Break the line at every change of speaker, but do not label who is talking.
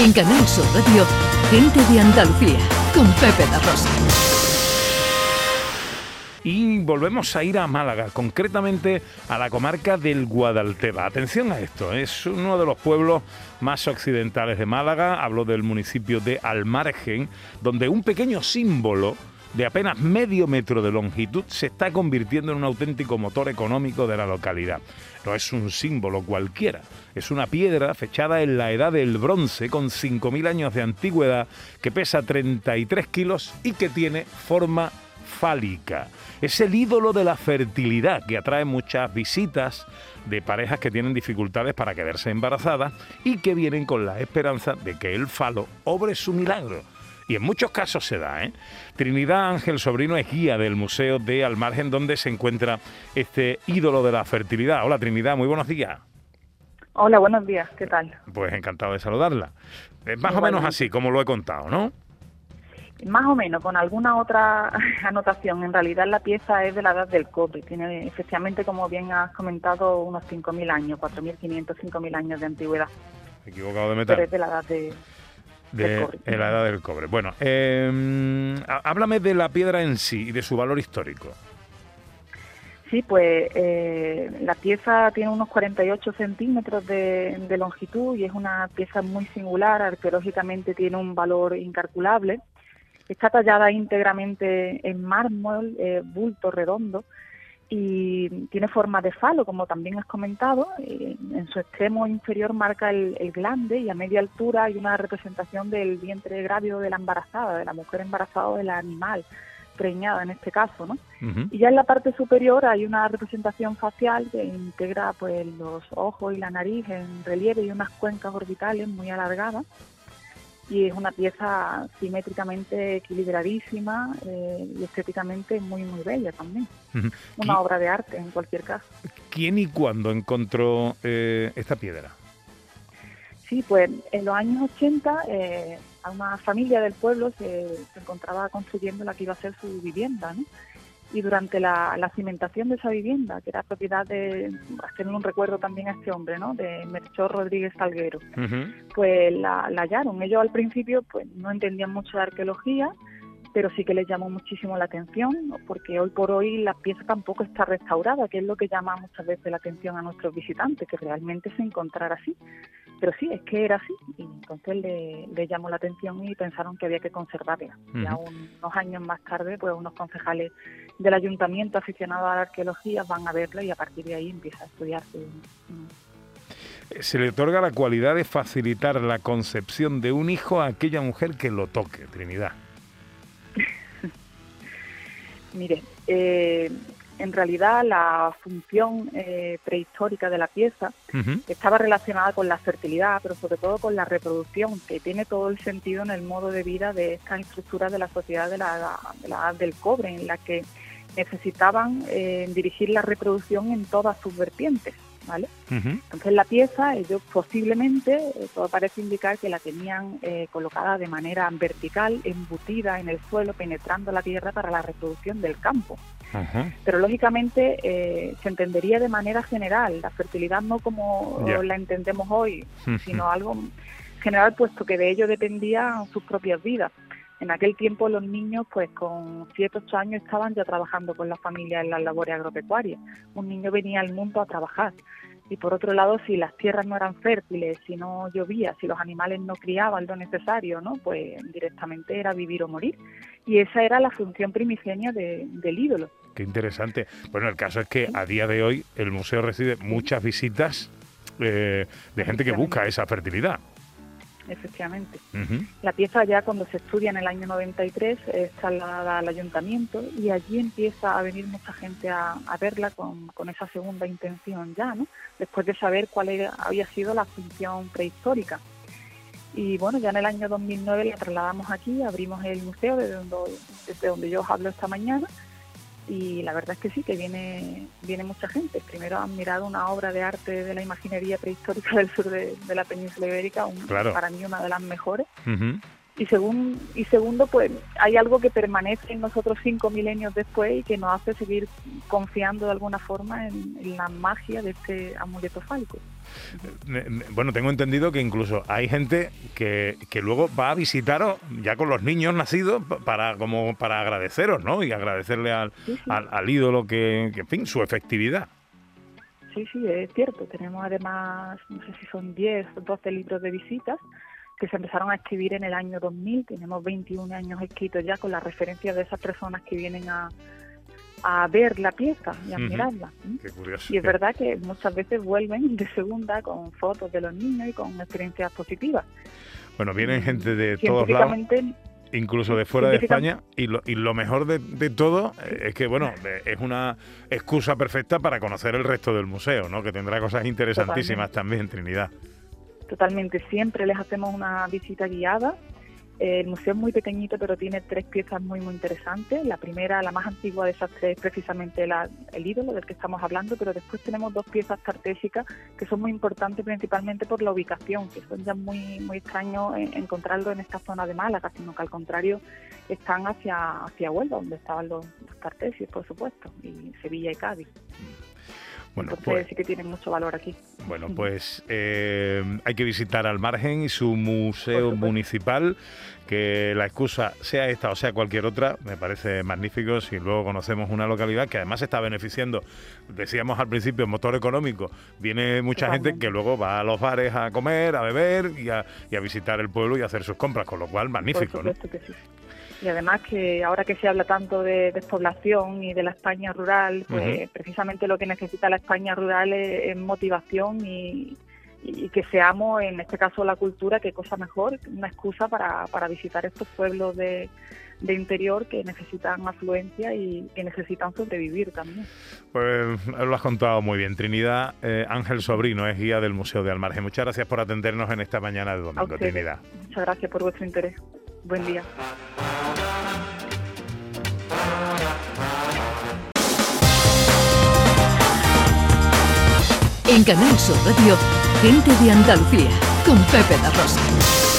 En Canal Sur Radio, Gente de Andalucía, con Pepe La Rosa.
Y volvemos a ir a Málaga, concretamente a la comarca del Guadalteba. Atención a esto, es uno de los pueblos más occidentales de Málaga. Hablo del municipio de Almargen, donde un pequeño símbolo de apenas medio metro de longitud se está convirtiendo en un auténtico motor económico de la localidad. No es un símbolo cualquiera, es una piedra fechada en la edad del bronce con 5.000 años de antigüedad que pesa 33 kilos y que tiene forma fálica. Es el ídolo de la fertilidad que atrae muchas visitas de parejas que tienen dificultades para quedarse embarazadas y que vienen con la esperanza de que el falo obre su milagro. Y en muchos casos se da. ¿eh? Trinidad Ángel Sobrino es guía del Museo de Almargen, donde se encuentra este ídolo de la fertilidad. Hola Trinidad, muy buenos días.
Hola, buenos días, ¿qué tal?
Pues encantado de saludarla. Es más o menos así, como lo he contado, ¿no?
Más o menos, con alguna otra anotación. En realidad la pieza es de la edad del cobre. Tiene efectivamente, como bien has comentado, unos 5.000 años, 4.500, 5.000 años de antigüedad.
Equivocado de metal.
Pero es de la edad de,
de la edad del cobre. Bueno, eh, háblame de la piedra en sí y de su valor histórico.
Sí, pues eh, la pieza tiene unos 48 centímetros de, de, longitud y es una pieza muy singular, arqueológicamente tiene un valor incalculable. Está tallada íntegramente en mármol, eh, bulto redondo, y tiene forma de falo, como también has comentado. en su extremo inferior marca el, glande y a media altura hay una representación del vientre grávido de la embarazada, de la mujer embarazada o del animal preñada en este caso, ¿no? Y ya en la parte superior hay una representación facial que integra pues los ojos y la nariz en relieve y unas cuencas orbitales muy alargadas y es una pieza simétricamente equilibradísima eh, y estéticamente muy muy bella también. Una obra de arte en cualquier caso.
¿Quién y cuándo encontró eh, esta piedra?
Sí, pues en los años 80 eh, a una familia del pueblo se, se, encontraba construyendo la que iba a ser su vivienda, ¿no? Y durante la, cimentación de esa vivienda, que era propiedad de, haciendo un recuerdo también a este hombre, ¿no? De Melchor Rodríguez Salguero, pues la, hallaron. Ellos al principio pues no entendían mucho de arqueología, pero sí que les llamó muchísimo la atención, porque hoy por hoy la pieza tampoco está restaurada, que es lo que llama muchas veces la atención a nuestros visitantes, que realmente se encontrara así. Pero sí, es que era así, y entonces le, llamó la atención y pensaron que había que conservarla. Y a unos años más tarde, pues unos concejales del ayuntamiento aficionados a la arqueología van a verla y a partir de ahí empieza a estudiarse.
Se le otorga la cualidad de facilitar la concepción de un hijo a aquella mujer que lo toque, Trinidad.
Mire, eh, en realidad la función eh, prehistórica de la pieza estaba relacionada con la fertilidad, pero sobre todo con la reproducción, que tiene todo el sentido en el modo de vida de esta estructura de la sociedad de la, edad del cobre, en la que necesitaban eh, dirigir la reproducción en todas sus vertientes. ¿Vale? Entonces la pieza, ellos posiblemente, eh, todo parece indicar que la tenían colocada de manera vertical, embutida en el suelo, penetrando la tierra para la reproducción del campo. Pero lógicamente eh, se entendería de manera general, la fertilidad no como la entendemos hoy, sino algo general, puesto que de ello dependían sus propias vidas. En aquel tiempo los niños, pues con 7, 8 años, estaban ya trabajando con la familia en las labores agropecuarias. Un niño venía al mundo a trabajar. Y por otro lado, si las tierras no eran fértiles, si no llovía, si los animales no criaban lo necesario, ¿no? pues directamente era vivir o morir. Y esa era la función primigenia del ídolo.
Qué interesante. Bueno, el caso es que a día de hoy el museo recibe muchas visitas eh, de gente que busca esa fertilidad
efectivamente. La pieza ya cuando se estudia en el año 93 es trasladada al ayuntamiento y allí empieza a venir mucha gente a, verla con, esa segunda intención ya, ¿no? Después de saber cuál había sido la función prehistórica. Y bueno, ya en el año 2009 la trasladamos aquí, abrimos el museo desde donde, desde donde yo os hablo esta mañana y la verdad es que sí, que viene, viene mucha gente. Primero han mirado una obra de arte de la imaginería prehistórica del sur de, la península ibérica, para mí una de las mejores. y, según, y segundo, pues hay algo que permanece en nosotros cinco milenios después y que nos hace seguir confiando de alguna forma en, la magia de este amuleto fálico.
Bueno, tengo entendido que incluso hay gente que, que, luego va a visitaros ya con los niños nacidos para como para agradeceros, ¿no? Y agradecerle al, al, ídolo que, que, en fin, su efectividad.
Sí, sí, es cierto. Tenemos además, no sé si son 10 o 12 libros de visitas que se empezaron a escribir en el año 2000. Tenemos 21 años escritos ya con las referencias de esas personas que vienen a, a ver la pieza y a mirarla.
Qué
curioso. Y es verdad que muchas veces vuelven de segunda con fotos de los niños y con experiencias positivas.
Bueno, vienen gente de todos lados incluso de fuera de España. Y lo, y lo mejor de, de, todo es que, bueno, es una excusa perfecta para conocer el resto del museo, ¿no? Que tendrá cosas interesantísimas también, Trinidad.
Totalmente, siempre les hacemos una visita guiada. El museo es muy pequeñito, pero tiene tres piezas muy, muy interesantes. La primera, la más antigua de esas tres, es precisamente el ídolo del que estamos hablando, pero después tenemos dos piezas cartésicas que son muy importantes principalmente por la ubicación, que son ya muy, muy extraños encontrarlo en esta zona de Málaga, sino que al contrario están hacia, hacia Huelva, donde estaban los, los por supuesto, y Sevilla y Cádiz. Bueno, pues, sí que tiene mucho valor aquí.
Bueno, pues eh, hay que visitar al margen y su museo municipal, que la excusa sea esta o sea cualquier otra, me parece magnífico si luego conocemos una localidad que además está beneficiando, decíamos al principio, el motor económico. Viene mucha gente que luego va a los bares a comer, a beber y a, visitar el pueblo y a hacer sus compras, con lo cual magnífico.
¿no? Y además que ahora que se habla tanto de despoblación y de la España rural, pues precisamente lo que necesita la España rural es, motivación y, que seamos, en este caso la cultura, que cosa mejor, una excusa para, para visitar estos pueblos de, de interior que necesitan afluencia y que necesitan sobrevivir también.
Pues lo has contado muy bien. Trinidad eh, Ángel Sobrino es guía del Museo de Almarge. Muchas gracias por atendernos en esta mañana de domingo, Trinidad.
Muchas gracias por vuestro interés. Buen día.
En Canal Sur Radio, gente de Andalucía, con Pepe La Rosa.